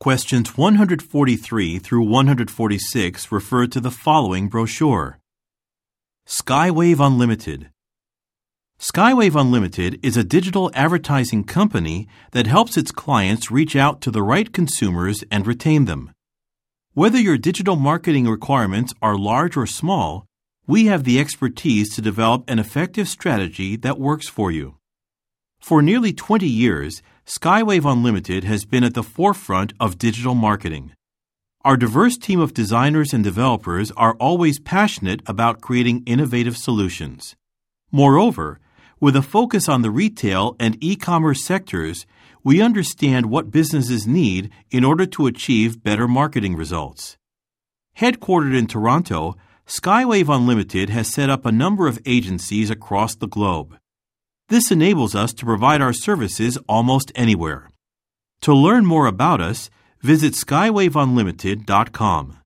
Questions 143 through 146 refer to the following brochure Skywave Unlimited. Skywave Unlimited is a digital advertising company that helps its clients reach out to the right consumers and retain them. Whether your digital marketing requirements are large or small, we have the expertise to develop an effective strategy that works for you. For nearly 20 years, Skywave Unlimited has been at the forefront of digital marketing. Our diverse team of designers and developers are always passionate about creating innovative solutions. Moreover, with a focus on the retail and e commerce sectors, we understand what businesses need in order to achieve better marketing results. Headquartered in Toronto, Skywave Unlimited has set up a number of agencies across the globe. This enables us to provide our services almost anywhere. To learn more about us, visit skywaveunlimited.com.